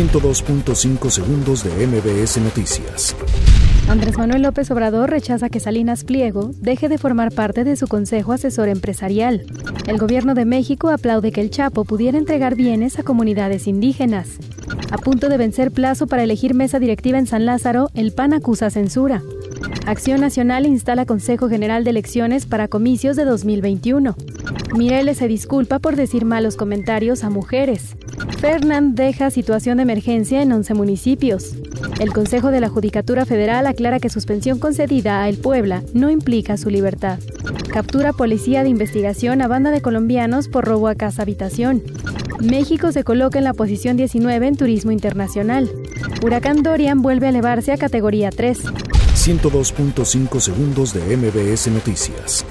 102.5 segundos de MBS Noticias. Andrés Manuel López Obrador rechaza que Salinas Pliego deje de formar parte de su Consejo Asesor Empresarial. El gobierno de México aplaude que el Chapo pudiera entregar bienes a comunidades indígenas. A punto de vencer plazo para elegir mesa directiva en San Lázaro, el PAN acusa censura. Acción Nacional instala Consejo General de Elecciones para comicios de 2021. Mireles se disculpa por decir malos comentarios a mujeres. Fernand deja situación de emergencia en 11 municipios. El Consejo de la Judicatura Federal aclara que suspensión concedida a El Puebla no implica su libertad. Captura policía de investigación a banda de colombianos por robo a casa habitación. México se coloca en la posición 19 en turismo internacional. Huracán Dorian vuelve a elevarse a categoría 3. 102.5 segundos de MBS Noticias.